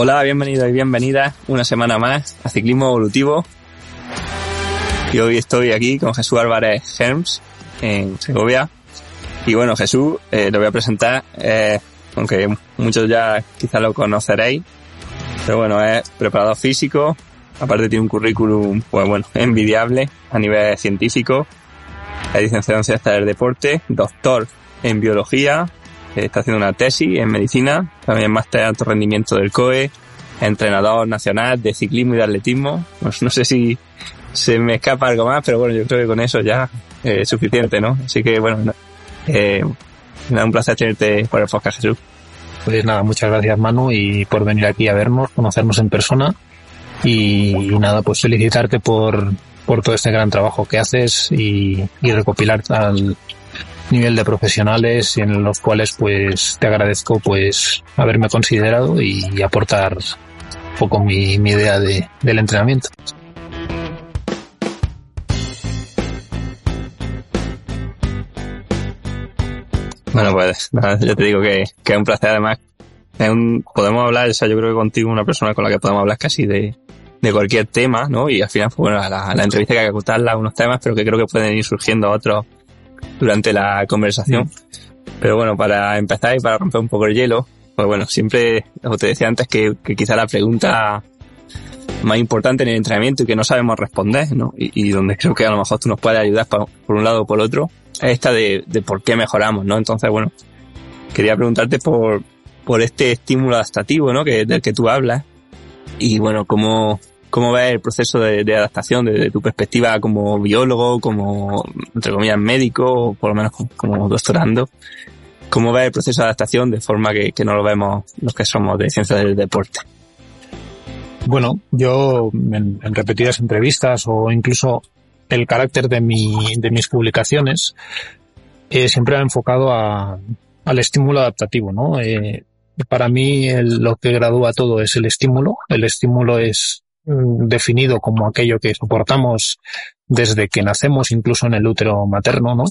Hola, bienvenidos y bienvenidas una semana más a Ciclismo Evolutivo. Y hoy estoy aquí con Jesús Álvarez Herms en Segovia. Y bueno, Jesús, eh, lo voy a presentar, eh, aunque muchos ya quizás lo conoceréis. Pero bueno, es preparador físico, aparte tiene un currículum, pues bueno, envidiable a nivel científico. Es licenciado en Ciencias del Deporte, doctor en Biología, está haciendo una tesis en medicina, también máster de alto rendimiento del COE, entrenador nacional de ciclismo y de atletismo. Pues no sé si se me escapa algo más, pero bueno, yo creo que con eso ya es suficiente, ¿no? Así que bueno, eh, un placer tenerte por el podcast, Jesús. Pues nada, muchas gracias Manu y por venir aquí a vernos, conocernos en persona y, nada, pues felicitarte por, por todo este gran trabajo que haces y, y recopilar al, nivel de profesionales en los cuales pues te agradezco pues haberme considerado y aportar un poco mi, mi idea de, del entrenamiento. Bueno, pues nada, yo te digo que, que es un placer además. Es un, podemos hablar, o sea, yo creo que contigo una persona con la que podemos hablar casi de, de cualquier tema, ¿no? Y al final, pues bueno, la, la entrevista que hay que acotarla unos temas, pero que creo que pueden ir surgiendo otros durante la conversación. Pero bueno, para empezar y para romper un poco el hielo, pues bueno, siempre, como te decía antes, que, que quizá la pregunta más importante en el entrenamiento y que no sabemos responder, ¿no? Y, donde creo que a lo mejor tú nos puedes ayudar por, un lado o por otro, es esta de, de por qué mejoramos, ¿no? Entonces, bueno, quería preguntarte por, por este estímulo adaptativo, ¿no? Que, del que tú hablas. Y bueno, cómo, ¿Cómo ves el proceso de, adaptación desde tu perspectiva como biólogo, como, entre comillas, médico, o por lo menos como, doctorando? ¿Cómo ves el proceso de adaptación de forma que, no lo vemos los que somos de ciencia del deporte? Bueno, yo en, repetidas entrevistas o incluso el carácter de, mi, de mis publicaciones eh, siempre ha enfocado al estímulo adaptativo, ¿no? Eh, para mí lo que gradúa todo es el estímulo. El estímulo es definido como aquello que soportamos desde que nacemos, incluso en el útero materno, ¿no?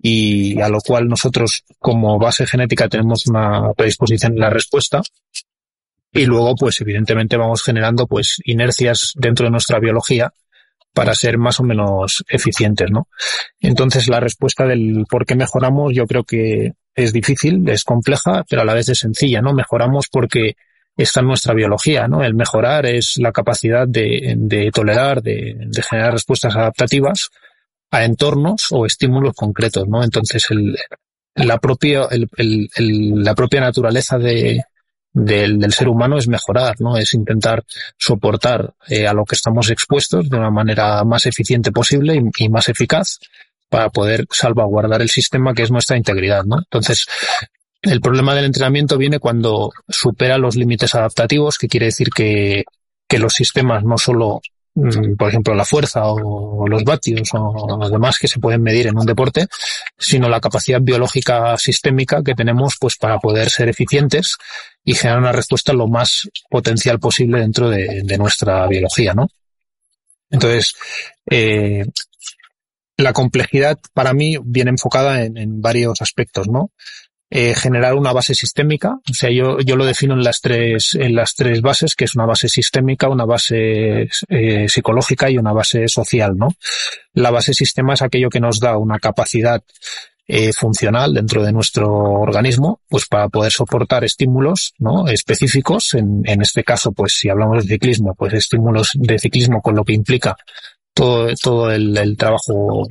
Y a lo cual nosotros como base genética tenemos una predisposición en la respuesta. Y luego, pues evidentemente vamos generando pues inercias dentro de nuestra biología para ser más o menos eficientes, ¿no? Entonces la respuesta del por qué mejoramos yo creo que es difícil, es compleja, pero a la vez es sencilla, ¿no? Mejoramos porque está en nuestra biología, ¿no? El mejorar es la capacidad de, tolerar, de, de, generar respuestas adaptativas a entornos o estímulos concretos, ¿no? Entonces, el, la propia, la propia naturaleza de, del, del, ser humano es mejorar, ¿no? Es intentar soportar eh, a lo que estamos expuestos de una manera más eficiente posible y, y, más eficaz para poder salvaguardar el sistema que es nuestra integridad, ¿no? Entonces, el problema del entrenamiento viene cuando supera los límites adaptativos, que quiere decir que, los sistemas no solo, mm, por ejemplo, la fuerza o los vatios o lo demás que se pueden medir en un deporte, sino la capacidad biológica sistémica que tenemos pues para poder ser eficientes y generar una respuesta lo más potencial posible dentro de, de nuestra biología, ¿no? Entonces, eh, la complejidad para mí viene enfocada en, en varios aspectos, ¿no? Eh, generar una base sistémica. O sea, yo, yo lo defino en las tres, en las tres bases, que es una base sistémica, una base eh, psicológica y una base social, ¿no? La base sistema es aquello que nos da una capacidad eh, funcional dentro de nuestro organismo, pues para poder soportar estímulos, ¿no? Específicos. En, en este caso, pues si hablamos de ciclismo, pues estímulos de ciclismo con lo que implica todo, todo el, el trabajo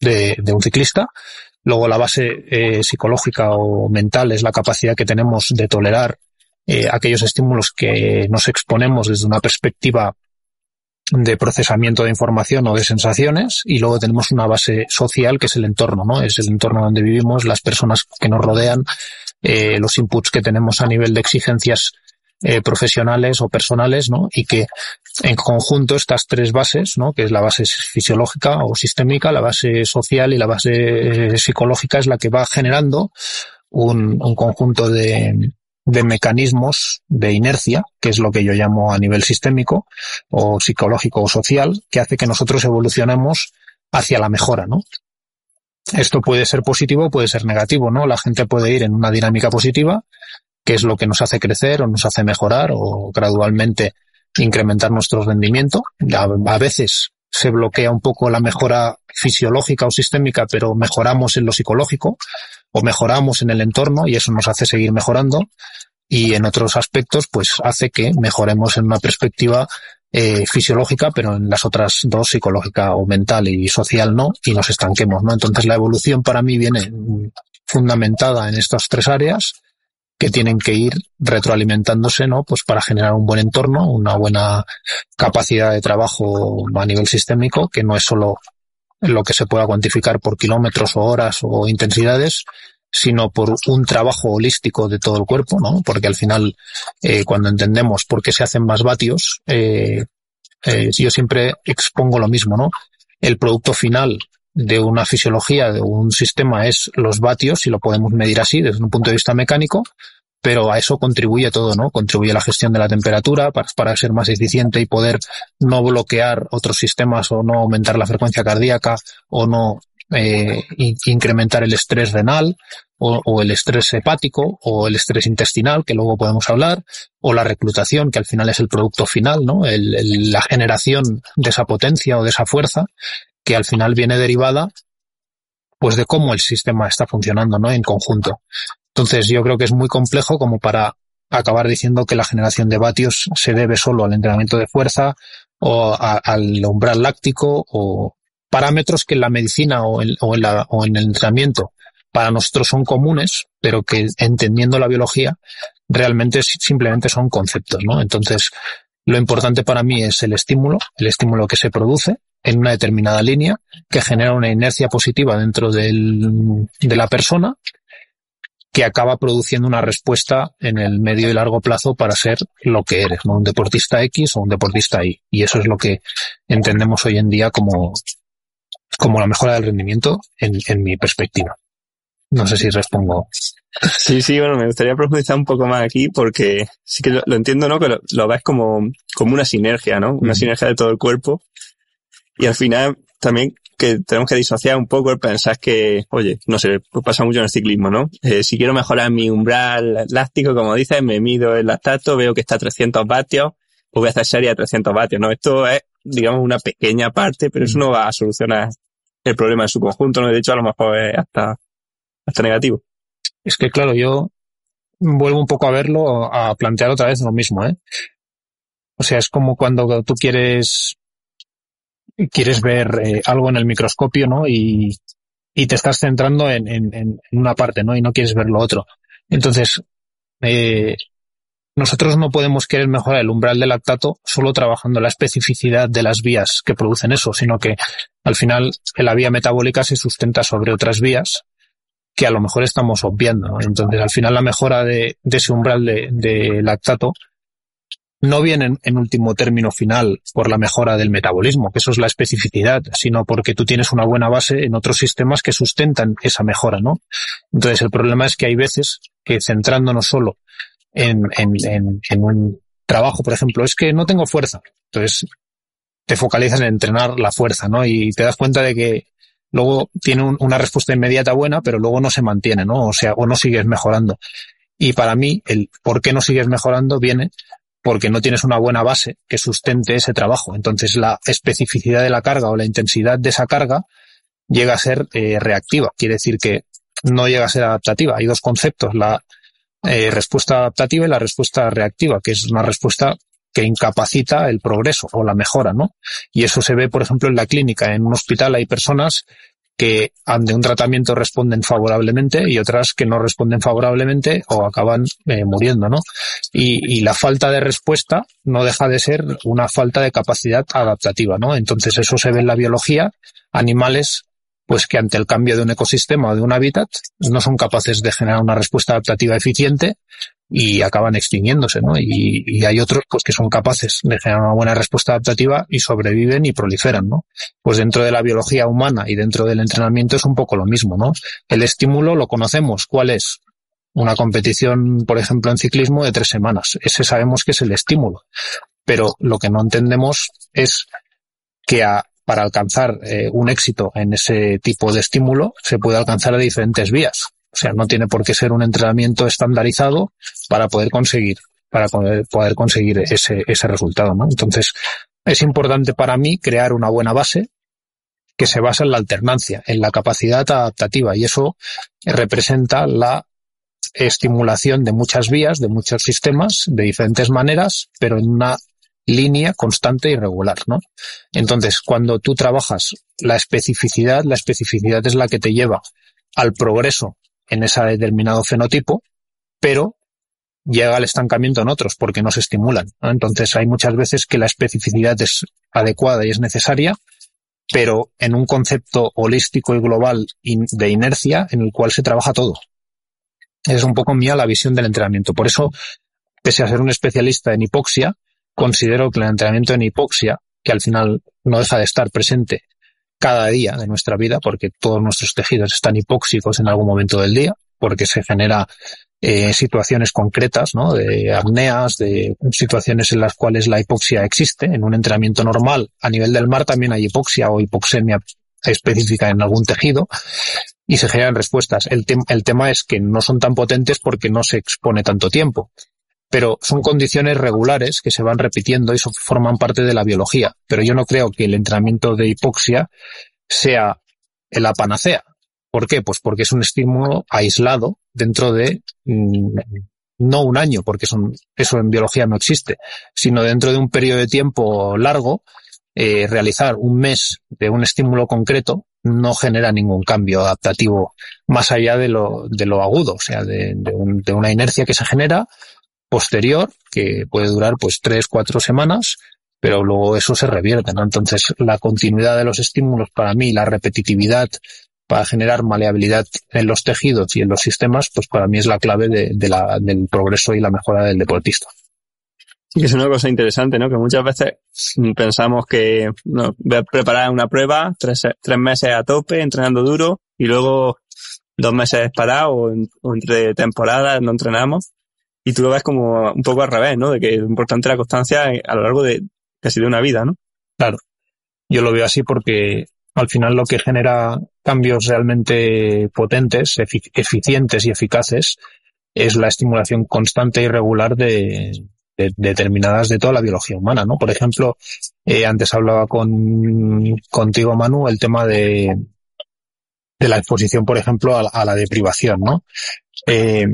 de, de un ciclista Luego la base eh, psicológica o mental es la capacidad que tenemos de tolerar eh, aquellos estímulos que nos exponemos desde una perspectiva de procesamiento de información o de sensaciones y luego tenemos una base social que es el entorno, ¿no? Es el entorno donde vivimos, las personas que nos rodean, eh, los inputs que tenemos a nivel de exigencias profesionales o personales, ¿no? Y que en conjunto estas tres bases, ¿no? Que es la base fisiológica o sistémica, la base social y la base eh, psicológica es la que va generando un, un conjunto de, de mecanismos de inercia, que es lo que yo llamo a nivel sistémico o psicológico o social, que hace que nosotros evolucionemos hacia la mejora, ¿no? Esto puede ser positivo, puede ser negativo, ¿no? La gente puede ir en una dinámica positiva qué es lo que nos hace crecer o nos hace mejorar o gradualmente incrementar nuestro rendimiento. A, veces se bloquea un poco la mejora fisiológica o sistémica, pero mejoramos en lo psicológico o mejoramos en el entorno y eso nos hace seguir mejorando. Y en otros aspectos, pues hace que mejoremos en una perspectiva eh, fisiológica, pero en las otras dos, psicológica o mental y social, no, y nos estanquemos, ¿no? Entonces la evolución para mí viene fundamentada en estas tres áreas que tienen que ir retroalimentándose, ¿no? Pues para generar un buen entorno, una buena capacidad de trabajo a nivel sistémico, que no es solo lo que se pueda cuantificar por kilómetros o horas o intensidades, sino por un trabajo holístico de todo el cuerpo, ¿no? Porque al final, eh, cuando entendemos por qué se hacen más vatios, eh, eh, yo siempre expongo lo mismo, ¿no? El producto final de una fisiología, de un sistema, es los vatios, si lo podemos medir así desde un punto de vista mecánico, pero a eso contribuye todo, ¿no? Contribuye la gestión de la temperatura para, ser más eficiente y poder no bloquear otros sistemas o no aumentar la frecuencia cardíaca o no eh, incrementar el estrés renal o, el estrés hepático o el estrés intestinal, que luego podemos hablar, o la reclutación, que al final es el producto final, ¿no? El, la generación de esa potencia o de esa fuerza que al final viene derivada pues de cómo el sistema está funcionando, ¿no? En conjunto. Entonces yo creo que es muy complejo como para acabar diciendo que la generación de vatios se debe solo al entrenamiento de fuerza o al umbral láctico o parámetros que en la medicina o en, o, en la, o en el entrenamiento para nosotros son comunes, pero que entendiendo la biología realmente simplemente son conceptos, ¿no? Entonces, lo importante para mí es el estímulo, el estímulo que se produce en una determinada línea que genera una inercia positiva dentro del, de la persona que acaba produciendo una respuesta en el medio y largo plazo para ser lo que eres, ¿no? un deportista X o un deportista Y. Y eso es lo que entendemos hoy en día como, como la mejora del rendimiento en, en mi perspectiva. No sé si respondo. Sí, sí, bueno, me gustaría profundizar un poco más aquí porque sí que lo, lo entiendo, ¿no? Que lo, lo, ves como, como una sinergia, ¿no? Una mm. sinergia de todo el cuerpo y al final también que tenemos que disociar un poco el pensar que, oye, no sé, pues pasa mucho en el ciclismo, ¿no? Eh, si quiero mejorar mi umbral láctico, como dices, me mido el lactato, veo que está a 300 vatios, pues voy a hacer serie a 300 vatios, ¿no? Esto es, digamos, una pequeña parte, pero eso no va a solucionar el problema en su conjunto, ¿no? De hecho, a lo mejor es hasta, hasta negativo. Es que, claro, yo vuelvo un poco a verlo, a plantear otra vez lo mismo, ¿eh? O sea, es como cuando tú quieres quieres ver eh, algo en el microscopio, ¿no? Y, te estás centrando en, en, una parte, ¿no? Y no quieres ver lo otro. Entonces, eh, nosotros no podemos querer mejorar el umbral del lactato solo trabajando la especificidad de las vías que producen eso, sino que al final la vía metabólica se sustenta sobre otras vías que a lo mejor estamos obviando. Entonces, al final la mejora de, ese umbral de lactato no vienen en último término final por la mejora del metabolismo, que eso es la especificidad, sino porque tú tienes una buena base en otros sistemas que sustentan esa mejora, ¿no? Entonces el problema es que hay veces que centrándonos solo en, en, en, en un trabajo, por ejemplo, es que no tengo fuerza. Entonces te focalizas en entrenar la fuerza, ¿no? Y te das cuenta de que luego tiene un, una respuesta inmediata buena, pero luego no se mantiene, ¿no? O sea, o no sigues mejorando. Y para mí, el por qué no sigues mejorando viene porque no tienes una buena base que sustente ese trabajo. Entonces la especificidad de la carga o la intensidad de esa carga llega a ser eh, reactiva. Quiere decir que no llega a ser adaptativa. Hay dos conceptos, la eh, respuesta adaptativa y la respuesta reactiva, que es una respuesta que incapacita el progreso o la mejora, ¿no? Y eso se ve, por ejemplo, en la clínica. En un hospital hay personas que ante un tratamiento responden favorablemente y otras que no responden favorablemente o acaban eh, muriendo, ¿no? Y, y, la falta de respuesta no deja de ser una falta de capacidad adaptativa, ¿no? Entonces eso se ve en la biología, animales pues que ante el cambio de un ecosistema o de un hábitat no son capaces de generar una respuesta adaptativa eficiente y acaban extinguiéndose, ¿no? Y, hay otros pues que son capaces de generar una buena respuesta adaptativa y sobreviven y proliferan, ¿no? Pues dentro de la biología humana y dentro del entrenamiento es un poco lo mismo, ¿no? El estímulo lo conocemos, ¿cuál es? Una competición, por ejemplo, en ciclismo de tres semanas. Ese sabemos que es el estímulo. Pero lo que no entendemos es que para alcanzar eh, un éxito en ese tipo de estímulo se puede alcanzar a diferentes vías O sea, no tiene por qué ser un entrenamiento estandarizado para poder conseguir, para poder, conseguir ese, ese resultado, ¿no? Entonces, es importante para mí crear una buena base que se basa en la alternancia, en la capacidad adaptativa y eso representa la estimulación de muchas vías, de muchos sistemas, de diferentes maneras, pero en una línea constante y regular, ¿no? Entonces, cuando tú trabajas la especificidad, la especificidad es la que te lleva al progreso en ese determinado fenotipo, pero llega al estancamiento en otros porque no se estimulan. Entonces hay muchas veces que la especificidad es adecuada y es necesaria, pero en un concepto holístico y global de inercia en el cual se trabaja todo. Es un poco mía la visión del entrenamiento. Por eso, pese a ser un especialista en hipoxia, considero que el entrenamiento en hipoxia, que al final no deja de estar presente cada día de nuestra vida, porque todos nuestros tejidos están hipóxicos en algún momento del día, porque se genera eh, situaciones concretas, ¿no? De apneas, de situaciones en las cuales la hipoxia existe. En un entrenamiento normal, a nivel del mar también hay hipoxia o hipoxemia específica en algún tejido y se generan respuestas. El, el tema es que no son tan potentes porque no se expone tanto tiempo. Pero son condiciones regulares que se van repitiendo y forman parte de la biología. Pero yo no creo que el entrenamiento de hipoxia sea la panacea. ¿Por qué? Pues porque es un estímulo aislado dentro de mm, no un año, porque son, eso en biología no existe, sino dentro de un periodo de tiempo largo, eh, realizar un mes de un estímulo concreto no genera ningún cambio adaptativo más allá de lo, de lo agudo, o sea, de, de una inercia que se genera posterior, que puede durar pues tres, cuatro semanas, pero luego eso se revierte, ¿no? Entonces, la continuidad de los estímulos para mí, la repetitividad para generar maleabilidad en los tejidos y en los sistemas, pues para mí es la clave de, la, del progreso y la mejora del deportista. Sí, que es una cosa interesante, ¿no? Que muchas veces pensamos que no, voy a preparar una prueba, tres, tres meses a tope, entrenando duro, y luego dos meses parado o, o entre temporadas no entrenamos. Y tú lo ves como un poco al revés, ¿no? De que es importante la constancia a lo largo de casi de una vida, ¿no? Claro. Yo lo veo así porque al final lo que genera cambios realmente potentes, eficientes y eficaces es la estimulación constante y regular de, determinadas de toda la biología humana, ¿no? Por ejemplo, eh, antes hablaba con contigo, Manu, el tema de, de la exposición, por ejemplo, a, la deprivación, ¿no? Eh,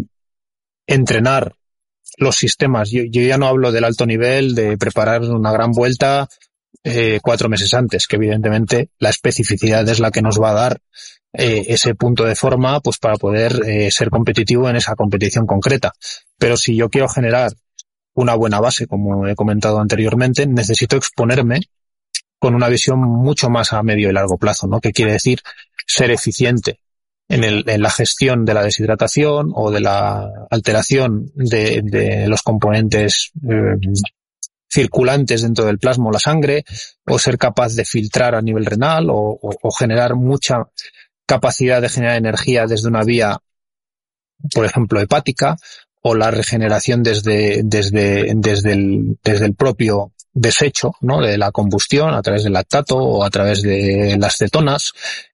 entrenar los sistemas. Yo, yo, ya no hablo del alto nivel, de preparar una gran vuelta eh, cuatro meses antes, que evidentemente la especificidad es la que nos va a dar eh, ese punto de forma pues para poder eh, ser competitivo en esa competición concreta. Pero si yo quiero generar una buena base, como he comentado anteriormente, necesito exponerme con una visión mucho más a medio y largo plazo, ¿no? Que quiere decir ser eficiente en, el, en la gestión de la deshidratación o de la alteración de, los componentes eh, circulantes dentro del plasma o la sangre, o ser capaz de filtrar a nivel renal, o, generar mucha capacidad de generar energía desde una vía, por ejemplo, hepática, o la regeneración desde, desde, desde, el, desde el propio desecho, ¿no? De la combustión a través del lactato o a través de las cetonas.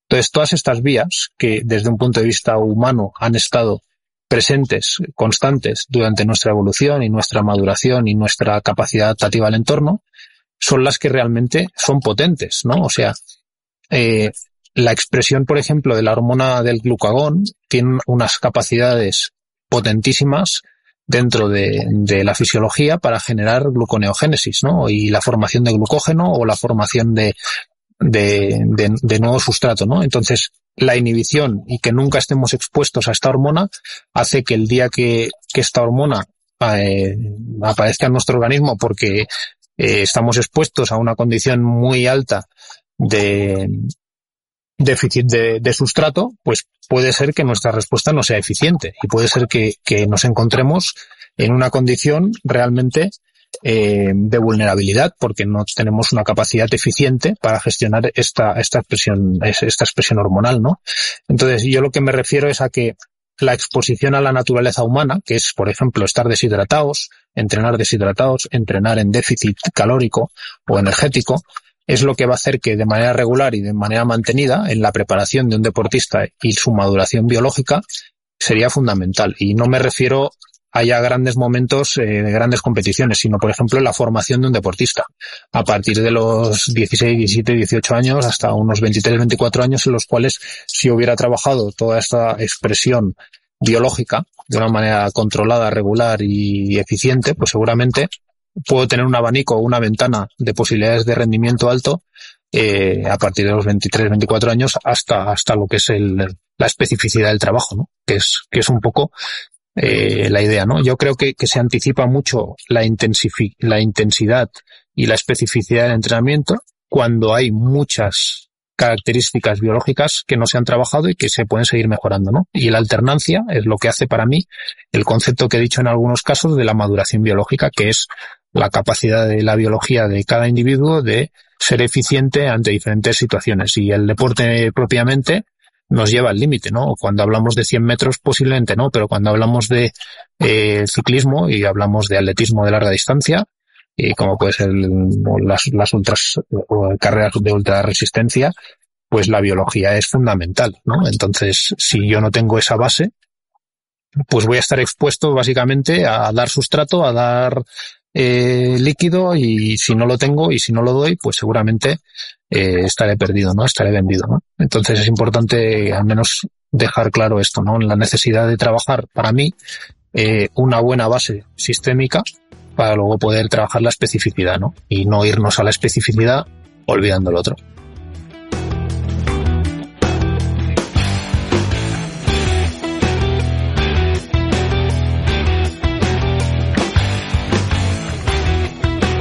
Entonces, todas estas vías que desde un punto de vista humano han estado presentes, constantes durante nuestra evolución y nuestra maduración y nuestra capacidad adaptativa al entorno, son las que realmente son potentes, ¿no? O sea, eh, la expresión, por ejemplo, de la hormona del glucagón tiene unas capacidades potentísimas dentro de, de, la fisiología para generar gluconeogénesis, ¿no? Y la formación de glucógeno o la formación de, de, de, de nuevo sustrato, ¿no? Entonces, la inhibición y que nunca estemos expuestos a esta hormona hace que el día que, que esta hormona eh, aparezca en nuestro organismo porque eh, estamos expuestos a una condición muy alta de déficit de, de, sustrato, pues puede ser que nuestra respuesta no sea eficiente y puede ser que, que nos encontremos en una condición realmente eh, de vulnerabilidad porque no tenemos una capacidad eficiente para gestionar esta, esta expresión, esta expresión hormonal, ¿no? Entonces, yo lo que me refiero es a que la exposición a la naturaleza humana, que es, por ejemplo, estar deshidratados, entrenar deshidratados, entrenar en déficit calórico o energético, es lo que va a hacer que de manera regular y de manera mantenida en la preparación de un deportista y su maduración biológica sería fundamental. Y no me refiero haya grandes momentos eh, de grandes competiciones, sino por ejemplo la formación de un deportista. A partir de los 16, 17, 18 años hasta unos 23, 24 años en los cuales si hubiera trabajado toda esta expresión biológica de una manera controlada, regular y eficiente, pues seguramente puedo tener un abanico o una ventana de posibilidades de rendimiento alto eh, a partir de los 23, 24 años hasta, hasta lo que es el, la especificidad del trabajo, ¿no? Que es, que es un poco eh, la idea, ¿no? Yo creo que, se anticipa mucho la, la intensidad y la especificidad del entrenamiento cuando hay muchas características biológicas que no se han trabajado y que se pueden seguir mejorando, ¿no? Y la alternancia es lo que hace para mí el concepto que he dicho en algunos casos de la maduración biológica, que es la capacidad de la biología de cada individuo de ser eficiente ante diferentes situaciones. Y el deporte propiamente nos lleva al límite, ¿no? Cuando hablamos de 100 metros posiblemente no, pero cuando hablamos de eh, ciclismo y hablamos de atletismo de larga distancia, y como puede ser las, las ultras carreras de ultra resistencia, pues la biología es fundamental, ¿no? Entonces, si yo no tengo esa base, pues voy a estar expuesto básicamente a dar sustrato, a dar eh, líquido y si no lo tengo y si no lo doy, pues seguramente eh, estaré perdido, ¿no? Estaré vendido, ¿no? Entonces es importante al menos dejar claro esto, ¿no? La necesidad de trabajar para mí eh, una buena base sistémica para luego poder trabajar la especificidad, ¿no? Y no irnos a la especificidad olvidando el otro.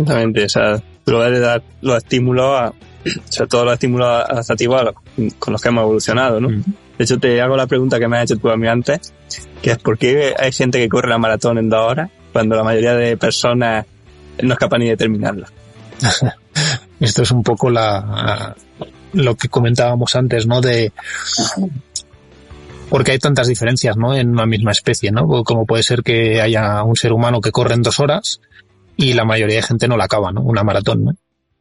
Exactamente, o sea, tú de dar los estímulos a, o sea, todos los estímulos adaptativos con los que hemos evolucionado, ¿no? De hecho, te hago la pregunta que me has hecho tú a mí antes, que es ¿por qué hay gente que corre la maratón en dos horas cuando la mayoría de personas no es capaz ni de terminarla? Esto es un poco la, lo que comentábamos antes, ¿no? De, porque hay tantas diferencias, ¿no? En una misma especie, ¿no? Como puede ser que haya un ser humano que corre en dos horas y la mayoría de gente no la acaba, ¿no? Una maratón, ¿no?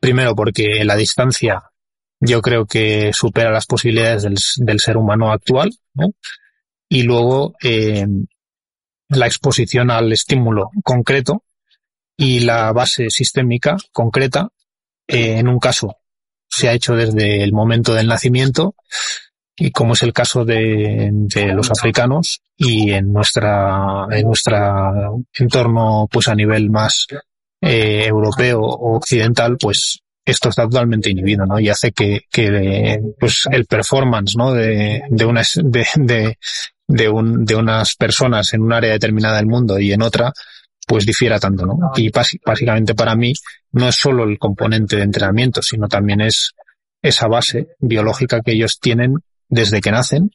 Primero porque la distancia yo creo que supera las posibilidades del, ser humano actual, ¿no? Y luego eh, la exposición al estímulo concreto y la base sistémica concreta, eh, en un caso se ha hecho desde el momento del nacimiento, y como es el caso de, de, los africanos y en nuestra en nuestro entorno pues a nivel más eh, europeo o occidental pues esto está totalmente inhibido, ¿no? Y hace que, que pues el performance, ¿no? De, de unas, de, de, de, un, de unas personas en un área determinada del mundo y en otra, pues difiera tanto, ¿no? Y básicamente para mí no es solo el componente de entrenamiento, sino también es esa base biológica que ellos tienen desde que nacen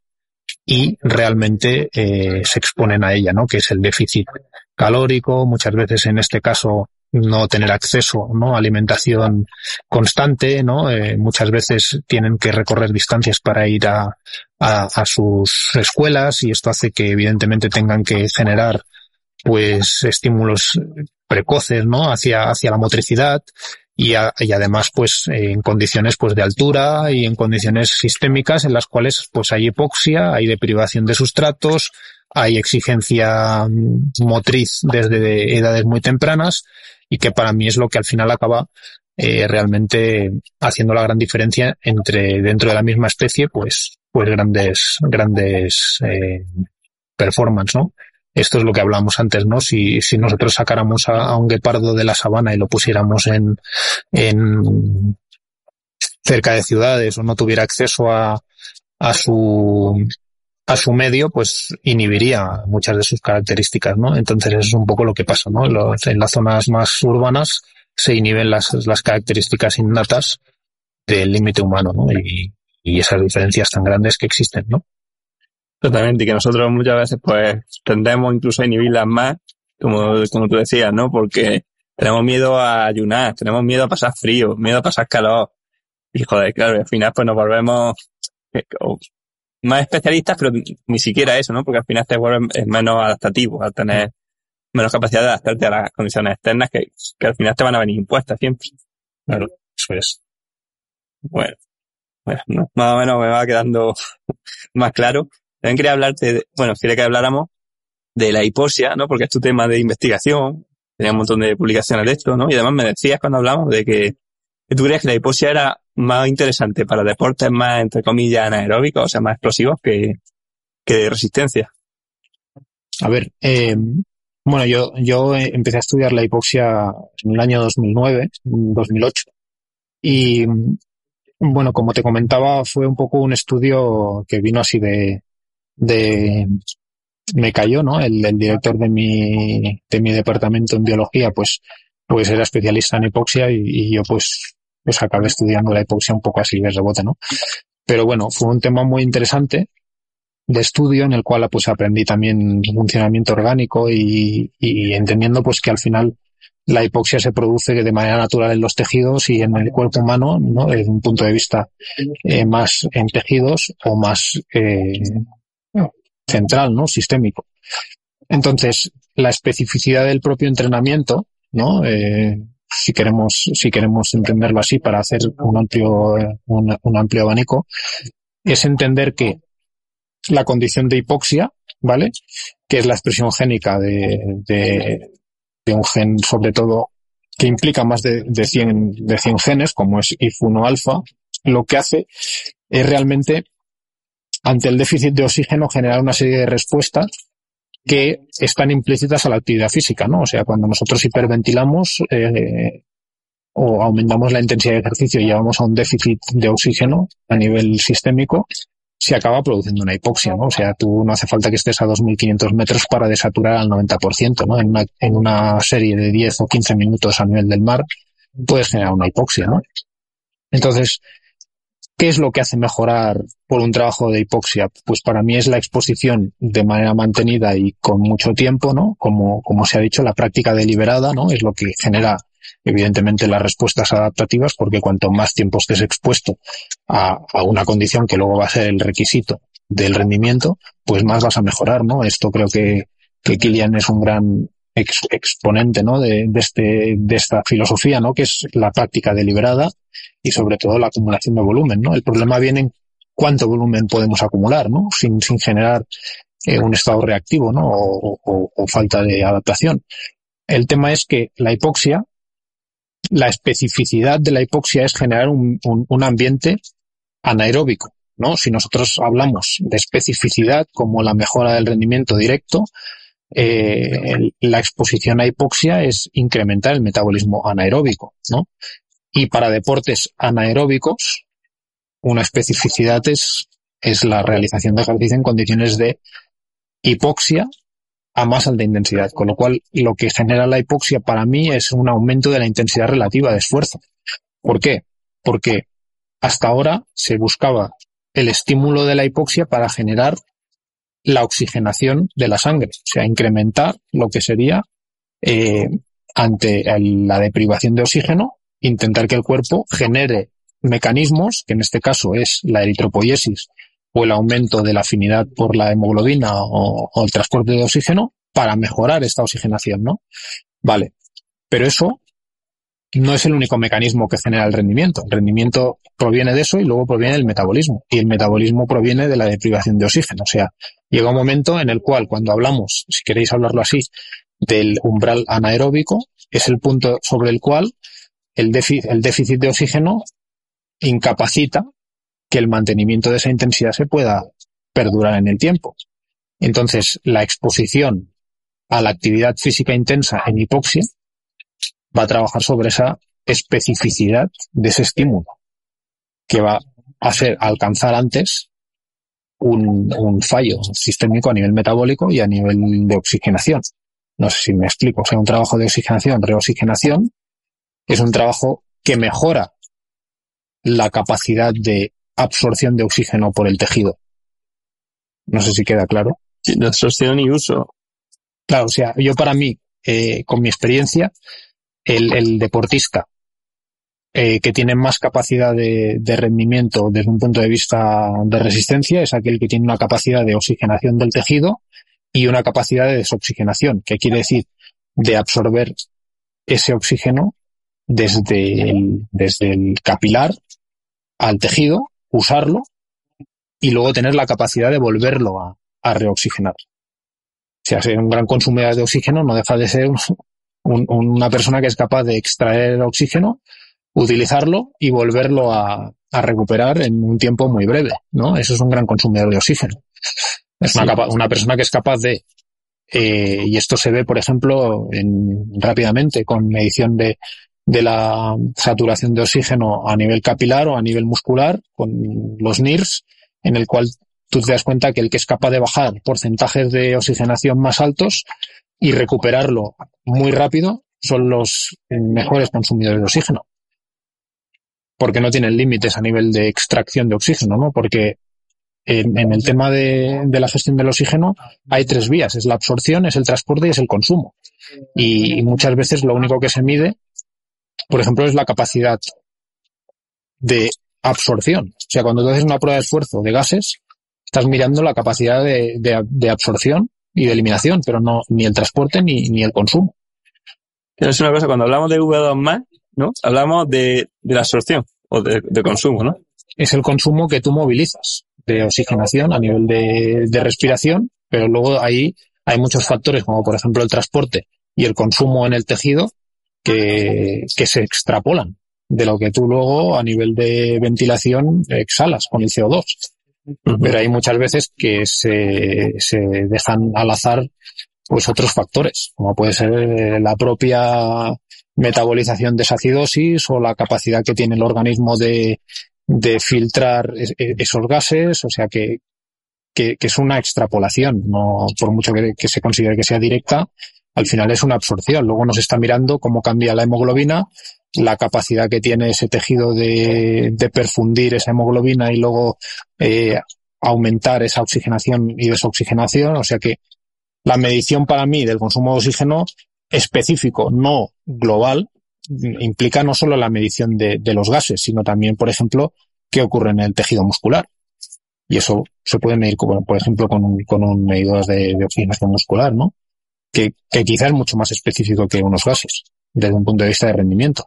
y realmente eh, se exponen a ella, ¿no? Que es el déficit calórico, muchas veces en este caso no tener acceso ¿no? alimentación constante, ¿no? Eh, muchas veces tienen que recorrer distancias para ir a, a, a, sus escuelas y esto hace que evidentemente tengan que generar pues estímulos precoces, ¿no? Hacia, hacia la motricidad y, y además pues en condiciones pues de altura y en condiciones sistémicas en las cuales pues hay hipoxia, hay deprivación de sustratos, hay exigencia motriz desde edades muy tempranas y que para mí es lo que al final acaba eh, realmente haciendo la gran diferencia entre dentro de la misma especie pues pues grandes grandes eh, performance no esto es lo que hablábamos antes, ¿no? Si, si nosotros sacáramos a, un guepardo de la sabana y lo pusiéramos en, en cerca de ciudades o no tuviera acceso a, a su a su medio, pues inhibiría muchas de sus características, ¿no? Entonces eso es un poco lo que pasa, ¿no? Los, en las zonas más urbanas se inhiben las, las características innatas del límite humano, ¿no? Y esas diferencias tan grandes que existen, ¿no? Totalmente, y que nosotros muchas veces pues tendemos incluso a inhibirlas más, como, como tú decías, ¿no? Porque tenemos miedo a ayunar, tenemos miedo a pasar frío, miedo a pasar calor. Y joder, claro, al final pues nos volvemos eh, más especialistas, pero ni siquiera eso, ¿no? Porque al final te vuelves menos adaptativo al tener menos capacidad de adaptarte a las condiciones externas que, que al final te van a venir impuestas siempre. Claro, eso es. Bueno, bueno, más o menos me va quedando más claro. También quería hablarte, de, bueno, quería que habláramos de la hipoxia, ¿no? Porque es tu tema de investigación, tenía un montón de publicaciones de esto, ¿no? Y además me decías cuando hablamos de que, tú creías que la hipoxia era más interesante para deportes más, entre comillas, anaeróbicos, o sea, más explosivos que, que de resistencia. A ver, eh, bueno, yo, yo empecé a estudiar la hipoxia en el año 2009, 2008. Y, bueno, como te comentaba, fue un poco un estudio que vino así de, de, me cayó, ¿no? El, el director de mi, de mi departamento en biología, pues, pues era especialista en hipoxia y, y yo pues, pues acabé estudiando la hipoxia un poco así de rebote, ¿no? Pero bueno, fue un tema muy interesante de estudio en el cual pues aprendí también funcionamiento orgánico y, y, entendiendo pues que al final la hipoxia se produce de manera natural en los tejidos y en el cuerpo humano, ¿no? Desde un punto de vista eh, más en tejidos o más eh, central, ¿no? Sistémico. Entonces, la especificidad del propio entrenamiento, ¿no? Eh, si queremos, si queremos entenderlo así para hacer un amplio, un, amplio abanico, es entender que la condición de hipoxia, ¿vale? Que es la expresión génica de, de, de un gen, sobre todo, que implica más de, de, 100, de 100 genes, como es IF1 alfa, lo que hace es realmente, ante el déficit de oxígeno, generar una serie de respuestas que están implícitas a la actividad física, ¿no? O sea, cuando nosotros hiperventilamos eh, o aumentamos la intensidad de ejercicio y llevamos a un déficit de oxígeno a nivel sistémico, se acaba produciendo una hipoxia, ¿no? O sea, tú no hace falta que estés a 2.500 metros para desaturar al 90%, ¿no? En una, en una serie de 10 o 15 minutos a nivel del mar puedes generar una hipoxia, ¿no? Entonces, ¿qué es lo que hace mejorar por un trabajo de hipoxia? Pues para mí es la exposición de manera mantenida y con mucho tiempo, ¿no? Como, como se ha dicho, la práctica deliberada, ¿no? Es lo que genera evidentemente las respuestas adaptativas, porque cuanto más tiempo estés expuesto a, una condición que luego va a ser el requisito del rendimiento, pues más vas a mejorar, ¿no? Esto creo que, que Kilian es un gran ex, exponente, ¿no? De, de, este, de esta filosofía, ¿no? Que es la práctica deliberada y sobre todo la acumulación de volumen, ¿no? El problema viene en cuánto volumen podemos acumular, ¿no? Sin, sin generar eh, un estado reactivo, ¿no? O, o, o falta de adaptación. El tema es que la hipoxia la especificidad de la hipoxia es generar un, un, un, ambiente anaeróbico, ¿no? Si nosotros hablamos de especificidad como la mejora del rendimiento directo, eh, la exposición a hipoxia es incrementar el metabolismo anaeróbico, ¿no? Y para deportes anaeróbicos, una especificidad es, es la realización de ejercicio en condiciones de hipoxia a más alta intensidad, con lo cual lo que genera la hipoxia para mí es un aumento de la intensidad relativa de esfuerzo. ¿Por qué? Porque hasta ahora se buscaba el estímulo de la hipoxia para generar la oxigenación de la sangre, o sea, incrementar lo que sería eh, ante la deprivación de oxígeno, intentar que el cuerpo genere mecanismos, que en este caso es la eritropoiesis o el aumento de la afinidad por la hemoglobina o, el transporte de oxígeno para mejorar esta oxigenación, ¿no? Vale. Pero eso no es el único mecanismo que genera el rendimiento. El rendimiento proviene de eso y luego proviene del metabolismo. Y el metabolismo proviene de la deprivación de oxígeno. O sea, llega un momento en el cual cuando hablamos, si queréis hablarlo así, del umbral anaeróbico, es el punto sobre el cual el déficit, el déficit de oxígeno incapacita que el mantenimiento de esa intensidad se pueda perdurar en el tiempo. Entonces, la exposición a la actividad física intensa en hipoxia va a trabajar sobre esa especificidad de ese estímulo, que va a hacer alcanzar antes un, un, fallo sistémico a nivel metabólico y a nivel de oxigenación. No sé si me explico. O sea, un trabajo de oxigenación, reoxigenación, es un trabajo que mejora la capacidad de absorción de oxígeno por el tejido. No sé si queda claro. Sí, de absorción y uso. Claro, o sea, yo para mí, eh, con mi experiencia, el, el deportista eh, que tiene más capacidad de, de, rendimiento desde un punto de vista de resistencia es aquel que tiene una capacidad de oxigenación del tejido y una capacidad de desoxigenación, que quiere decir de absorber ese oxígeno desde el, desde el capilar al tejido usarlo y luego tener la capacidad de volverlo a, a reoxigenar. O sea, ser un gran consumidor de oxígeno no deja de ser una persona que es capaz de extraer oxígeno, utilizarlo y volverlo a, a recuperar en un tiempo muy breve, ¿no? Eso es un gran consumidor de oxígeno. Es una, una persona que es capaz de, eh, y esto se ve, por ejemplo, en, rápidamente con medición de, de la saturación de oxígeno a nivel capilar o a nivel muscular, con los NIRS, en el cual tú te das cuenta que el que es capaz de bajar porcentajes de oxigenación más altos y recuperarlo muy rápido son los mejores consumidores de oxígeno porque no tienen límites a nivel de extracción de oxígeno, ¿no? Porque en, el tema de, la gestión del oxígeno hay tres vías, es la absorción, es el transporte y es el consumo. Y, muchas veces lo único que se mide, por ejemplo, es la capacidad de absorción. O sea, cuando tú haces una prueba de esfuerzo de gases, estás mirando la capacidad de, absorción y de eliminación, pero no ni el transporte ni, ni el consumo. Es una cosa, cuando hablamos de V2 más, ¿no? Hablamos de, de la absorción o de, de, consumo, ¿no? Es el consumo que tú movilizas de oxigenación a nivel de, de respiración, pero luego ahí hay muchos factores, como por ejemplo el transporte y el consumo en el tejido, que, que se extrapolan de lo que tú luego a nivel de ventilación exhalas con el CO2. Pero hay muchas veces que se, se dejan al azar pues otros factores, como puede ser la propia metabolización de esa acidosis o la capacidad que tiene el organismo de, de filtrar e, esos gases, o sea que, que, es una extrapolación, no por mucho que, que, se considere que sea directa, al final es una absorción. Luego nos está mirando cómo cambia la hemoglobina, la capacidad que tiene ese tejido de, perfundir esa hemoglobina y luego eh, aumentar esa oxigenación y desoxigenación, o sea que la medición para mí del consumo de oxígeno específico, no global, implica no solo la medición de, los gases, sino también, por ejemplo, qué ocurre en el tejido muscular. Y eso se puede medir, por ejemplo, con un, con un medidor de, oxigenación muscular, ¿no? Que, que quizás es mucho más específico que unos gases, desde un punto de vista de rendimiento.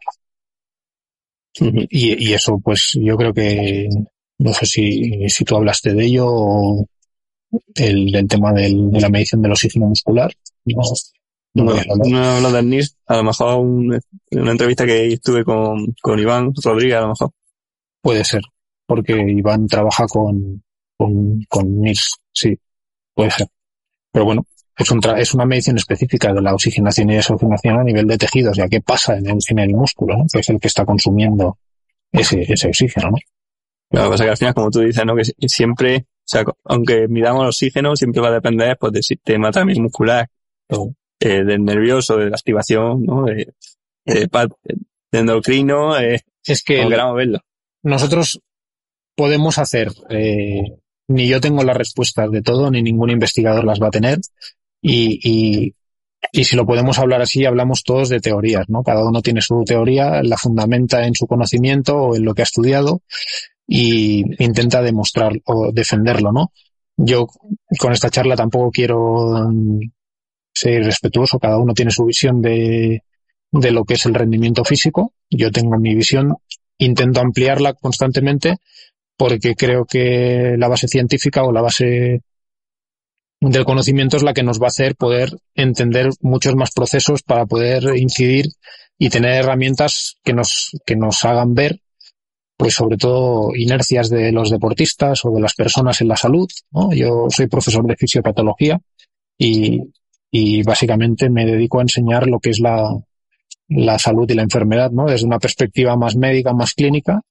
Y, y eso, pues, yo creo que, no sé si, si tú hablaste de ello o el, del tema del, de la medición del oxígeno muscular. No, no, no hablo del NIRS, a lo mejor una entrevista que estuve con, con Iván Rodríguez, a lo mejor. Puede ser, porque Iván trabaja con, con, con NIRS, sí, puede ser. Pero bueno, es, un es una medición específica de la oxigenación y desoxigenación a nivel de tejidos, ya que pasa en el, en el músculo, ¿no? que es el que está consumiendo ese, ese oxígeno, ¿no? Lo que pasa es que al final, como tú dices, ¿no? Que siempre, o sea, aunque midamos el oxígeno, siempre va a depender, pues, del sistema también muscular. Eh, del nervioso, de la activación, ¿no? De, de, endocrino, eh, es que verlo. Nosotros podemos hacer, eh, ni yo tengo las respuestas de todo, ni ningún investigador las va a tener, y, y, y si lo podemos hablar así, hablamos todos de teorías, ¿no? Cada uno tiene su teoría, la fundamenta en su conocimiento o en lo que ha estudiado y intenta demostrar o defenderlo, ¿no? Yo con esta charla tampoco quiero ser respetuoso, cada uno tiene su visión de, de lo que es el rendimiento físico, yo tengo mi visión, intento ampliarla constantemente porque creo que la base científica o la base del conocimiento es la que nos va a hacer poder entender muchos más procesos para poder incidir y tener herramientas que nos, que nos hagan ver, pues sobre todo inercias de los deportistas o de las personas en la salud. ¿no? Yo soy profesor de fisiopatología y y básicamente me dedico a enseñar lo que es la, la salud y la enfermedad, ¿no? Desde una perspectiva más médica, más clínica,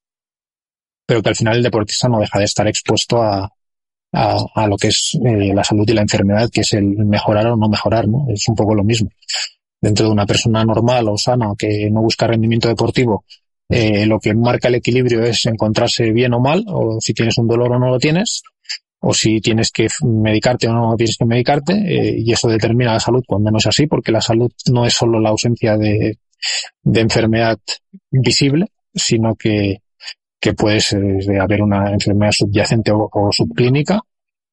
pero que al final el deportista no deja de estar expuesto a, a, a lo que es eh, la salud y la enfermedad, que es el mejorar o no mejorar, ¿no? Es un poco lo mismo. Dentro de una persona normal o sana que no busca rendimiento deportivo, eh, lo que marca el equilibrio es encontrarse bien o mal, o si tienes un dolor o no lo tienes, o si tienes que medicarte o no tienes que medicarte, eh, y eso determina la salud cuando no es así, porque la salud no es solo la ausencia de, de enfermedad visible, sino que, que puede haber una enfermedad subyacente o, subclínica.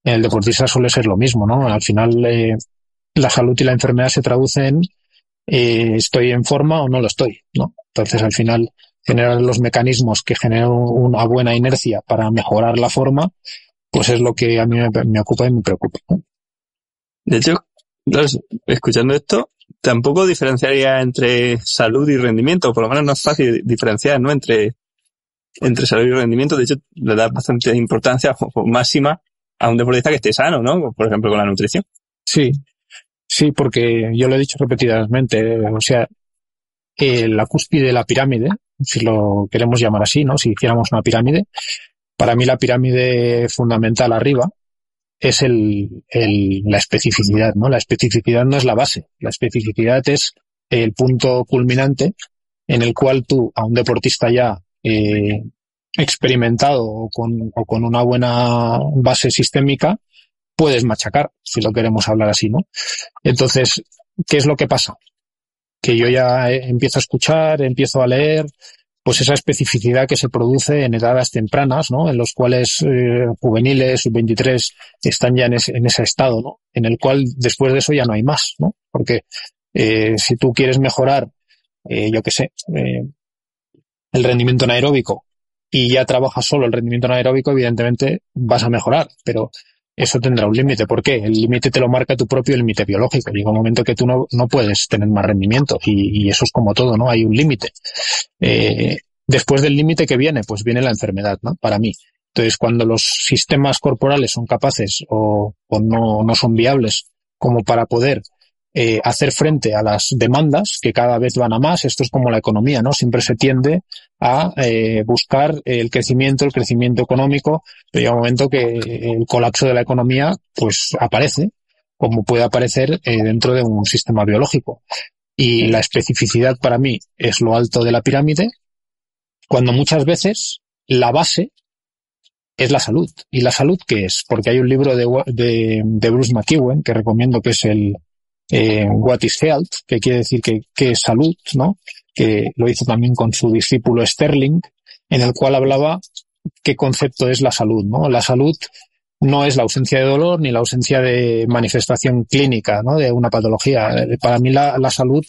En el deportista suele ser lo mismo, ¿no? Al final, eh, la salud y la enfermedad se traducen eh, estoy en forma o no lo estoy, ¿no? Entonces, al final, generar los mecanismos que generan una buena inercia para mejorar la forma, pues es lo que a mí me, ocupa y me preocupa. De hecho, escuchando esto, tampoco diferenciaría entre salud y rendimiento, por lo menos no es fácil diferenciar, ¿no? Entre, entre salud y rendimiento, de hecho, le da bastante importancia máxima a un deportista que esté sano, ¿no? Por ejemplo, con la nutrición. Sí, sí, porque yo lo he dicho repetidamente, o sea, la cúspide de la pirámide, si lo queremos llamar así, ¿no? Si hiciéramos una pirámide, para mí la pirámide fundamental arriba es el, la especificidad, ¿no? La especificidad no es la base, la especificidad es el punto culminante en el cual tú a un deportista ya eh, experimentado o con, o con una buena base sistémica puedes machacar, si lo queremos hablar así, ¿no? Entonces, ¿qué es lo que pasa? Que yo ya empiezo a escuchar, empiezo a leer, pues esa especificidad que se produce en edades tempranas, ¿no? En los cuales eh, juveniles, sub-23 están ya en ese, en ese estado, ¿no? En el cual después de eso ya no hay más, ¿no? Porque eh, si tú quieres mejorar, eh, yo qué sé, eh, el rendimiento anaeróbico y ya trabajas solo el rendimiento anaeróbico, evidentemente vas a mejorar, pero eso tendrá un límite. ¿Por qué? El límite te lo marca tu propio límite biológico. Llega un momento que tú no, no puedes tener más rendimiento y, eso es como todo, ¿no? Hay un límite. Eh, después del límite que viene, pues viene la enfermedad, ¿no? Para mí. Entonces, cuando los sistemas corporales son capaces o, o no, no son viables como para poder eh, hacer frente a las demandas que cada vez van a más. Esto es como la economía, ¿no? Siempre se tiende a eh, buscar el crecimiento, el crecimiento económico, pero llega un momento que el colapso de la economía, pues aparece, como puede aparecer eh, dentro de un sistema biológico. Y la especificidad para mí es lo alto de la pirámide, cuando muchas veces la base es la salud. ¿Y la salud qué es? Porque hay un libro de, de, de Bruce McEwen que recomiendo que es el, eh, What is Health, que quiere decir que, que es salud, ¿no? Que lo hizo también con su discípulo Sterling, en el cual hablaba qué concepto es la salud, ¿no? La salud no es la ausencia de dolor ni la ausencia de manifestación clínica, ¿no? De una patología. Para mí la, la salud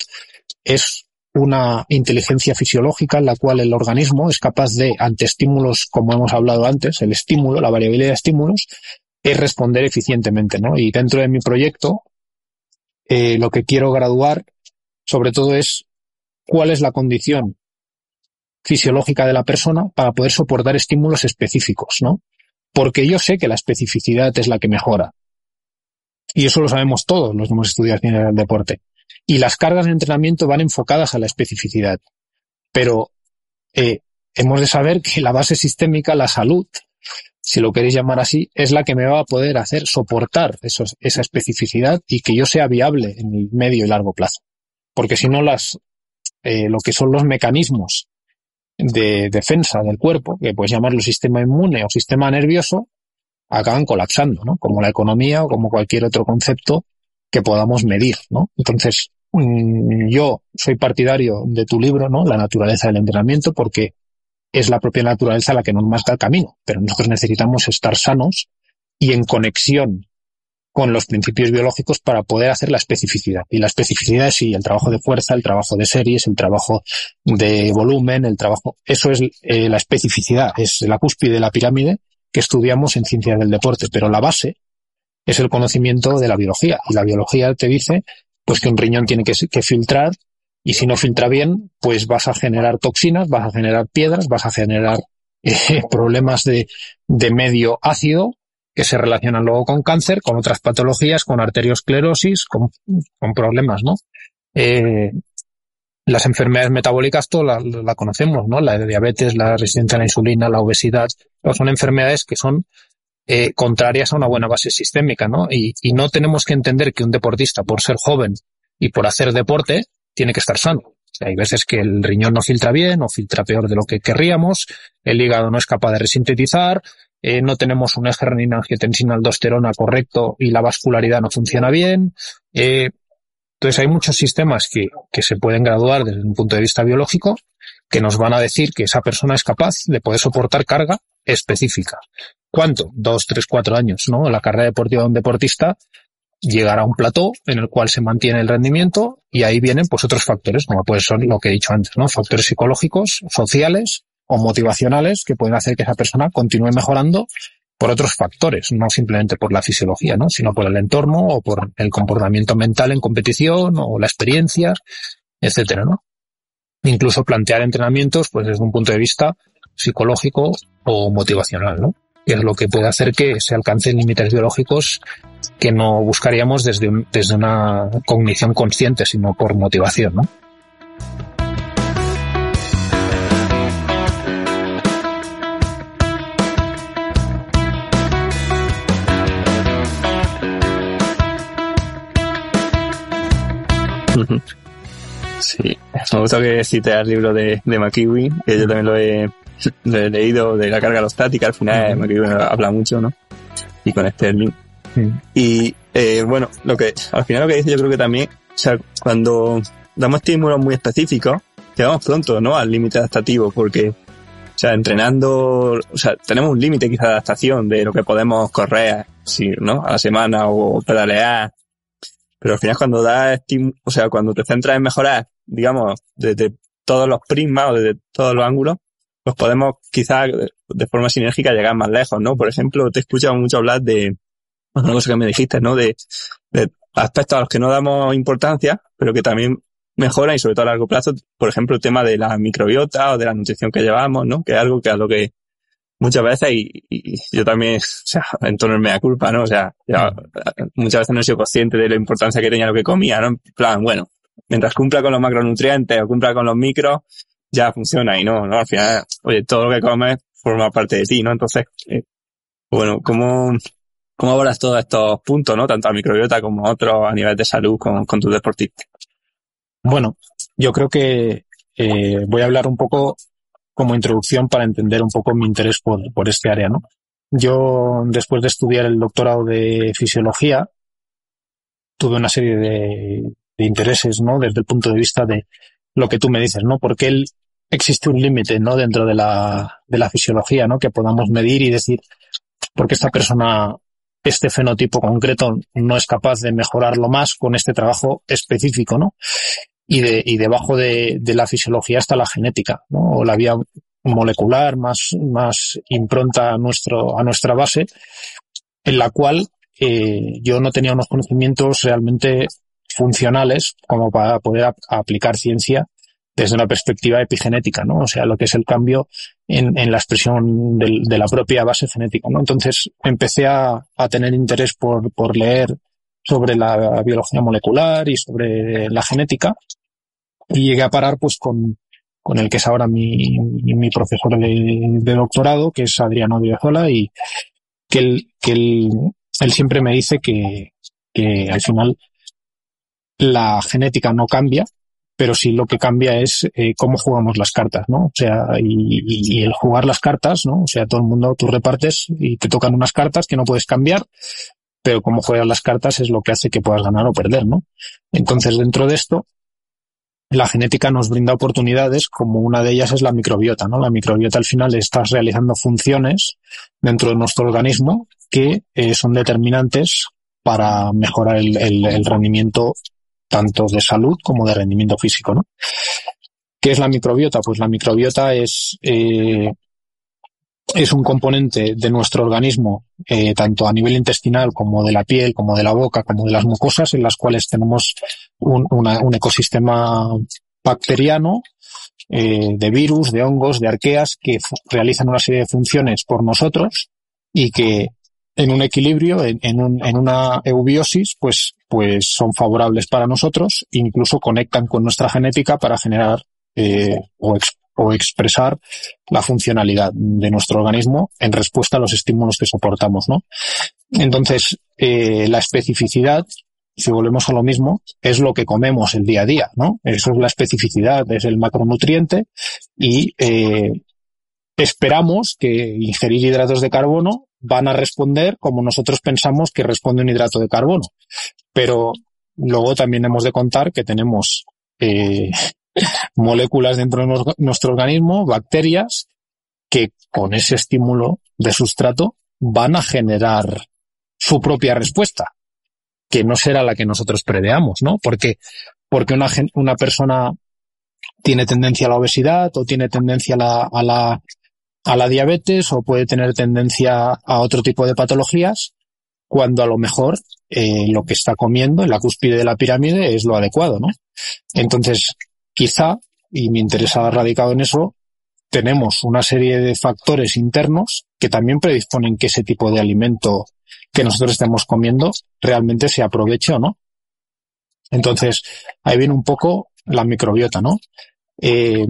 es una inteligencia fisiológica en la cual el organismo es capaz de, ante estímulos, como hemos hablado antes, el estímulo, la variabilidad de estímulos, es responder eficientemente, ¿no? Y dentro de mi proyecto, eh, lo que quiero graduar, sobre todo, es cuál es la condición fisiológica de la persona para poder soportar estímulos específicos, ¿no? Porque yo sé que la especificidad es la que mejora. Y eso lo sabemos todos los que hemos estudiado en el deporte. Y las cargas de entrenamiento van enfocadas a la especificidad. Pero eh, hemos de saber que la base sistémica, la salud, si lo queréis llamar así, es la que me va a poder hacer soportar esa especificidad y que yo sea viable en el medio y largo plazo. Porque si no las, eh, lo que son los mecanismos de defensa del cuerpo, que puedes llamarlo sistema inmune o sistema nervioso, acaban colapsando, ¿no? Como la economía o como cualquier otro concepto que podamos medir, ¿no? Entonces, mm, yo soy partidario de tu libro, ¿no? La naturaleza del entrenamiento, porque es la propia naturaleza la que nos marca el camino, pero nosotros necesitamos estar sanos y en conexión con los principios biológicos para poder hacer la especificidad. Y la especificidad es sí, el trabajo de fuerza, el trabajo de series, el trabajo de volumen, el trabajo, eso es eh, la especificidad, es la cúspide de la pirámide que estudiamos en ciencias del deporte, pero la base es el conocimiento de la biología. Y la biología te dice, pues que un riñón tiene que, que filtrar y si no filtra bien, pues vas a generar toxinas, vas a generar piedras, vas a generar eh, problemas de, de medio ácido que se relacionan luego con cáncer, con otras patologías, con arteriosclerosis, con, con problemas, ¿no? Eh, las enfermedades metabólicas todas la, la, conocemos, ¿no? La de diabetes, la resistencia a la insulina, la obesidad, son enfermedades que son eh, contrarias a una buena base sistémica, ¿no? Y, y no tenemos que entender que un deportista, por ser joven y por hacer deporte, tiene que estar sano. hay veces que el riñón no filtra bien o filtra peor de lo que querríamos, el hígado no es capaz de resintetizar, eh, no tenemos un eje renina-angiotensina-aldosterona correcto y la vascularidad no funciona bien. Eh, entonces hay muchos sistemas que, que se pueden graduar desde un punto de vista biológico que nos van a decir que esa persona es capaz de poder soportar carga específica. ¿Cuánto? Dos, tres, cuatro años, ¿no? La carrera deportiva de un deportista llegar a un plató en el cual se mantiene el rendimiento y ahí vienen pues otros factores, como puede ser lo que he dicho antes, ¿no? Factores psicológicos, sociales o motivacionales que pueden hacer que esa persona continúe mejorando por otros factores, no simplemente por la fisiología, ¿no? sino por el entorno o por el comportamiento mental en competición o la experiencia, etcétera, ¿no? Incluso plantear entrenamientos, pues desde un punto de vista psicológico o motivacional, ¿no? Que es lo que puede hacer que se alcancen límites biológicos que no buscaríamos desde, desde una cognición consciente, sino por motivación, ¿no? Sí, me gusta que cites el libro de, de McKeown, que yo también lo he, leído de la carga alostática, al final uh habla mucho, ¿no? Y con Sterling. Y eh, bueno, lo que al final lo que dice yo creo que también, o sea, cuando damos estímulos muy específicos, llegamos pronto, ¿no? Al límite adaptativo, porque, o sea, entrenando, o sea, tenemos un límite quizá de adaptación de lo que podemos correr, sí, ¿no? A la semana o pedalear pero al final cuando da o sea, cuando te centras en mejorar, digamos, desde todos los prismas o desde todos los ángulos, pues podemos quizás de forma sinérgica llegar más lejos, ¿no? Por ejemplo, te he escuchado mucho hablar de, una cosa que me dijiste, ¿no? De, de aspectos a los que no damos importancia, pero que también mejoran y sobre todo a largo plazo, por ejemplo, el tema de la microbiota o de la nutrición que llevamos, ¿no? Que es algo que a lo que muchas veces y, yo también, o sea, en torno me da culpa, ¿no? O sea, muchas veces no he sido consciente de la importancia que tenía lo que comía, ¿no? En plan, bueno, mientras cumpla con los macronutrientes o cumpla con los micros, ya funciona y no, ¿no? Al final, oye, todo lo que comes forma parte de ti, ¿no? Entonces, eh, bueno, ¿cómo, cómo abordas todos estos puntos, ¿no? Tanto a microbiota como a otros a nivel de salud con, con tus deportistas? Bueno, yo creo que eh, voy a hablar un poco como introducción para entender un poco mi interés por, por este área, ¿no? Yo, después de estudiar el doctorado de fisiología, tuve una serie de, de intereses, ¿no? Desde el punto de vista de lo que tú me dices, ¿no? Porque él, existe un límite, ¿no? Dentro de la, de la fisiología, ¿no? Que podamos medir y decir, porque esta persona, este fenotipo concreto no es capaz de mejorarlo más con este trabajo específico, ¿no? y, de, y debajo de, de la fisiología está la genética, ¿no? o la vía molecular más, más impronta a, nuestro, a nuestra base, en la cual eh, yo no tenía unos conocimientos realmente funcionales como para poder aplicar ciencia desde una perspectiva epigenética, ¿no? O sea, lo que es el cambio en, la expresión de la propia base genética, ¿no? Entonces empecé a, tener interés por, leer sobre la biología molecular y sobre la genética y llegué a parar pues con, el que es ahora mi, profesor de, doctorado, que es Adriano Viezola, y que él siempre me dice que, que al final la genética no cambia, pero sí lo que cambia es eh, cómo jugamos las cartas, ¿no? O sea, y, el jugar las cartas, ¿no? O sea, todo el mundo tú repartes y te tocan unas cartas que no puedes cambiar, pero cómo juegas las cartas es lo que hace que puedas ganar o perder, ¿no? Entonces, dentro de esto, la genética nos brinda oportunidades, como una de ellas es la microbiota, ¿no? La microbiota al final está realizando funciones dentro de nuestro organismo que eh, son determinantes para mejorar el, el, rendimiento tanto de salud como de rendimiento físico, ¿no? ¿Qué es la microbiota? Pues la microbiota es eh, es un componente de nuestro organismo, eh, tanto a nivel intestinal como de la piel, como de la boca, como de las mucosas, en las cuales tenemos un, ecosistema bacteriano eh, de virus, de hongos, de arqueas que realizan una serie de funciones por nosotros y que en un equilibrio, en, en, un, en una eubiosis, pues, pues son favorables para nosotros, incluso conectan con nuestra genética para generar eh, o, expresar la funcionalidad de nuestro organismo en respuesta a los estímulos que soportamos, ¿no? Entonces, eh, la especificidad, si volvemos a lo mismo, es lo que comemos el día a día, ¿no? Eso es la especificidad, es el macronutriente y eh, esperamos que ingerir hidratos de carbono van a responder como nosotros pensamos que responde un hidrato de carbono. Pero luego también hemos de contar que tenemos eh, moléculas dentro de nuestro organismo, bacterias, que con ese estímulo de sustrato van a generar su propia respuesta, que no será la que nosotros preveamos, ¿no? Porque, porque una, una persona tiene tendencia a la obesidad o tiene tendencia a la, a la a la diabetes o puede tener tendencia a otro tipo de patologías, cuando a lo mejor eh, lo que está comiendo en la cúspide de la pirámide es lo adecuado, ¿no? Entonces, quizá, y me interesa radicado en eso, tenemos una serie de factores internos que también predisponen que ese tipo de alimento que nosotros estemos comiendo realmente se aproveche o no. Entonces, ahí viene un poco la microbiota, ¿no? Eh,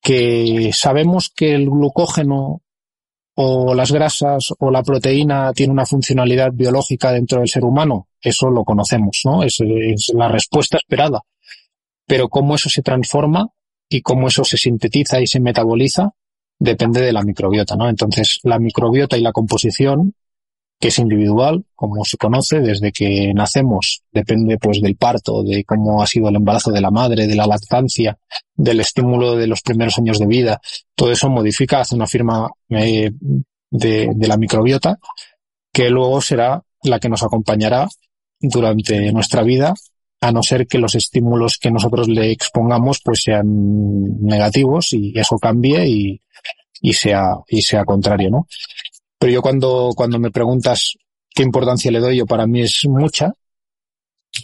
que sabemos que el glucógeno o las grasas o la proteína tiene una funcionalidad biológica dentro del ser humano, eso lo conocemos, ¿no? Es, es la respuesta esperada. Pero cómo eso se transforma y cómo eso se sintetiza y se metaboliza depende de la microbiota, ¿no? Entonces, la microbiota y la composición que es individual, como se conoce, desde que nacemos, depende pues del parto, de cómo ha sido el embarazo de la madre, de la lactancia, del estímulo de los primeros años de vida, todo eso modifica, hace una firma eh, de, de la microbiota, que luego será la que nos acompañará durante nuestra vida, a no ser que los estímulos que nosotros le expongamos pues sean negativos y eso cambie y, sea, y sea contrario, ¿no? Pero yo cuando, cuando me preguntas qué importancia le doy, yo para mí es mucha,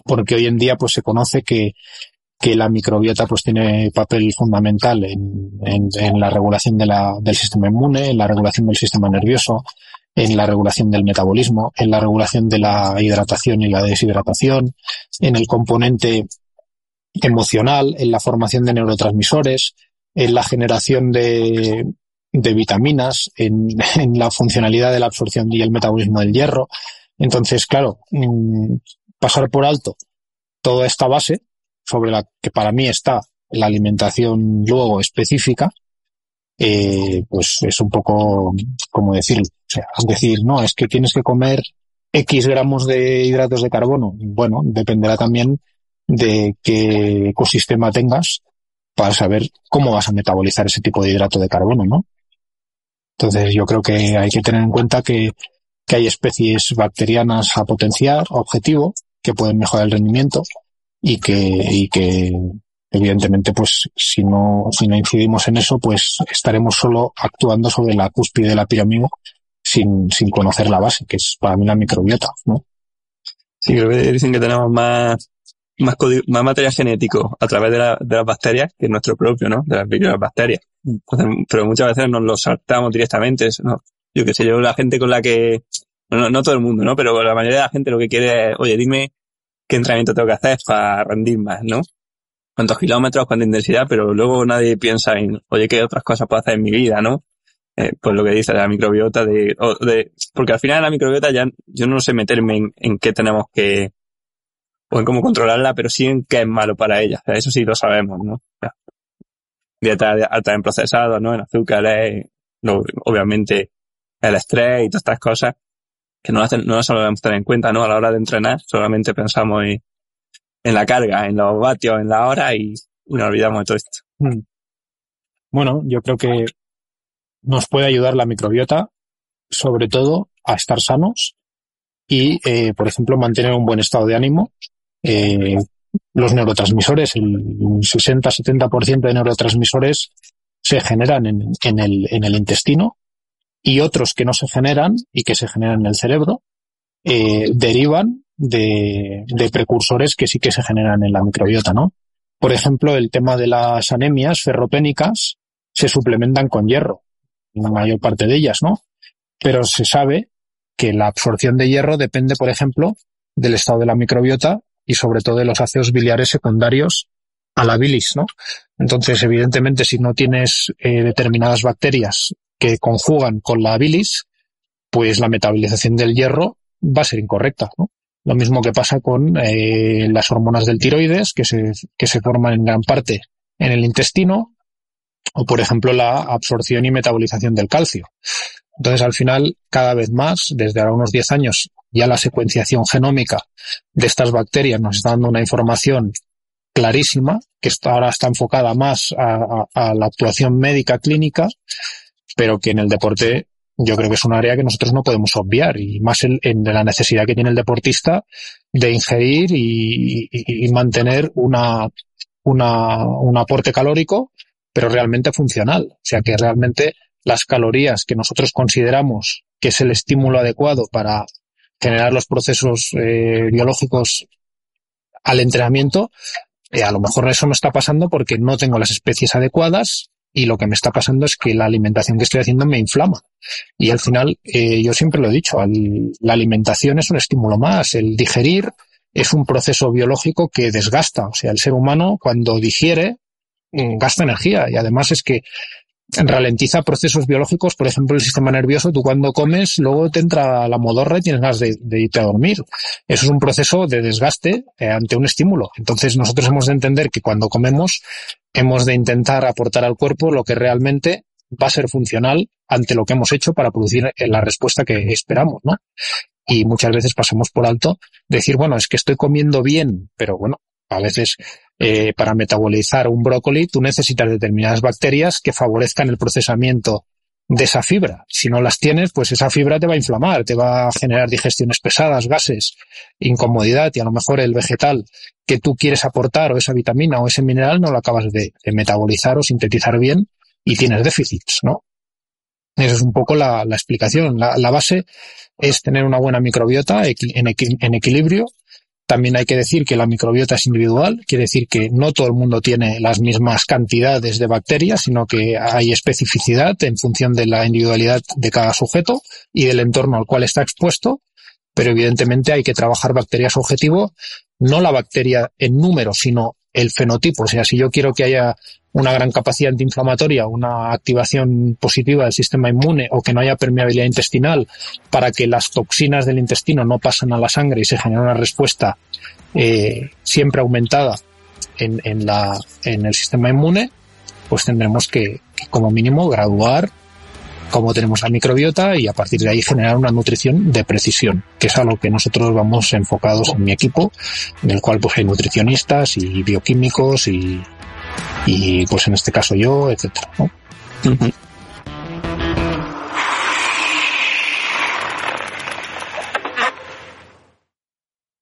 porque hoy en día pues se conoce que, que la microbiota pues tiene papel fundamental en, en, en la regulación de la, del sistema inmune, en la regulación del sistema nervioso, en la regulación del metabolismo, en la regulación de la hidratación y la deshidratación, en el componente emocional, en la formación de neurotransmisores, en la generación de, de vitaminas, en, en, la funcionalidad de la absorción y el metabolismo del hierro. Entonces, claro, mm, pasar por alto toda esta base sobre la que para mí está la alimentación luego específica, eh, pues es un poco como decir, o sea, es decir, no, es que tienes que comer X gramos de hidratos de carbono. Bueno, dependerá también de qué ecosistema tengas para saber cómo vas a metabolizar ese tipo de hidrato de carbono, ¿no? Entonces yo creo que hay que tener en cuenta que, hay especies bacterianas a potenciar, objetivo, que pueden mejorar el rendimiento y que, y que evidentemente pues si no, si no incidimos en eso pues estaremos solo actuando sobre la cúspide de la pirámide sin, sin conocer la base, que es para mí la microbiota, ¿no? Sí, creo que dicen que tenemos más, más, más material genético a través de, la, de las bacterias que nuestro propio, ¿no? De las bacterias. pero muchas veces nos lo saltamos directamente. ¿no? Yo qué sé, yo la gente con la que, no, no todo el mundo, ¿no? Pero la mayoría de la gente lo que quiere es, oye, dime qué entrenamiento tengo que hacer para rendir más, ¿no? Cuántos kilómetros, cuánta intensidad, pero luego nadie piensa en, oye, qué otras cosas puedo hacer en mi vida, ¿no? Eh, pues lo que dice la microbiota de, o de, porque al final la microbiota ya, yo no sé meterme en, en qué tenemos que, o en cómo controlarla, pero sí en qué es malo para ella. O sea, eso sí lo sabemos, ¿no? dieta alta en procesados, ¿no? En azúcares, no, obviamente el estrés y todas estas cosas que no, hacen, no solo debemos tener en cuenta, ¿no? A la hora de entrenar, solamente pensamos en, en la carga, en los vatios, en la hora y, nos olvidamos de todo esto. Mm. Bueno, yo creo que nos puede ayudar la microbiota, sobre todo a estar sanos y, eh, por ejemplo, mantener un buen estado de ánimo, eh, los neurotransmisores, el 60-70% de neurotransmisores se generan en, en, el, en el intestino y otros que no se generan y que se generan en el cerebro eh, derivan de, de, precursores que sí que se generan en la microbiota, ¿no? Por ejemplo, el tema de las anemias ferropénicas se suplementan con hierro, la mayor parte de ellas, ¿no? Pero se sabe que la absorción de hierro depende, por ejemplo, del estado de la microbiota y sobre todo de los ácidos biliares secundarios a la bilis, ¿no? Entonces, evidentemente, si no tienes eh, determinadas bacterias que conjugan con la bilis, pues la metabolización del hierro va a ser incorrecta, ¿no? Lo mismo que pasa con eh, las hormonas del tiroides, que se, que se forman en gran parte en el intestino, o por ejemplo la absorción y metabolización del calcio. Entonces, al final, cada vez más, desde ahora unos 10 años, ya la secuenciación genómica de estas bacterias nos está dando una información clarísima, que ahora está enfocada más a, la actuación médica clínica, pero que en el deporte yo creo que es un área que nosotros no podemos obviar y más en, en la necesidad que tiene el deportista de ingerir y, y, y mantener una, una, un aporte calórico, pero realmente funcional. O sea, que realmente las calorías que nosotros consideramos que es el estímulo adecuado para generar los procesos eh, biológicos al entrenamiento, eh, a lo mejor eso no está pasando porque no tengo las especies adecuadas y lo que me está pasando es que la alimentación que estoy haciendo me inflama. Y al final, eh, yo siempre lo he dicho, la alimentación es un estímulo más. El digerir es un proceso biológico que desgasta. O sea, el ser humano cuando digiere gasta energía y además es que ralentiza procesos biológicos, por ejemplo, el sistema nervioso, tú cuando comes, luego te entra la modorra y tienes ganas de, irte a dormir. Eso es un proceso de desgaste eh, ante un estímulo. Entonces nosotros hemos de entender que cuando comemos hemos de intentar aportar al cuerpo lo que realmente va a ser funcional ante lo que hemos hecho para producir eh, la respuesta que esperamos, ¿no? Y muchas veces pasamos por alto decir, bueno, es que estoy comiendo bien, pero bueno, a veces eh, para metabolizar un brócoli tú necesitas determinadas bacterias que favorezcan el procesamiento de esa fibra. Si no las tienes, pues esa fibra te va a inflamar, te va a generar digestiones pesadas, gases, incomodidad y a lo mejor el vegetal que tú quieres aportar o esa vitamina o ese mineral no lo acabas de, metabolizar o sintetizar bien y tienes déficits, ¿no? Esa es un poco la, explicación. La, la, base es tener una buena microbiota en, en equilibrio también hay que decir que la microbiota es individual, quiere decir que no todo el mundo tiene las mismas cantidades de bacterias, sino que hay especificidad en función de la individualidad de cada sujeto y del entorno al cual está expuesto, pero evidentemente hay que trabajar bacterias objetivo, no la bacteria en número, sino el fenotipo. O sea, si yo quiero que haya una gran capacidad antiinflamatoria, una activación positiva del sistema inmune o que no haya permeabilidad intestinal para que las toxinas del intestino no pasen a la sangre y se genere una respuesta eh, siempre aumentada en, en, la, en el sistema inmune, pues tendremos que, como mínimo graduar cómo tenemos la microbiota y a partir de ahí generar una nutrición de precisión, que es a lo que nosotros vamos enfocados en mi equipo, en el cual pues hay nutricionistas y bioquímicos y, y pues en este caso yo, etcétera.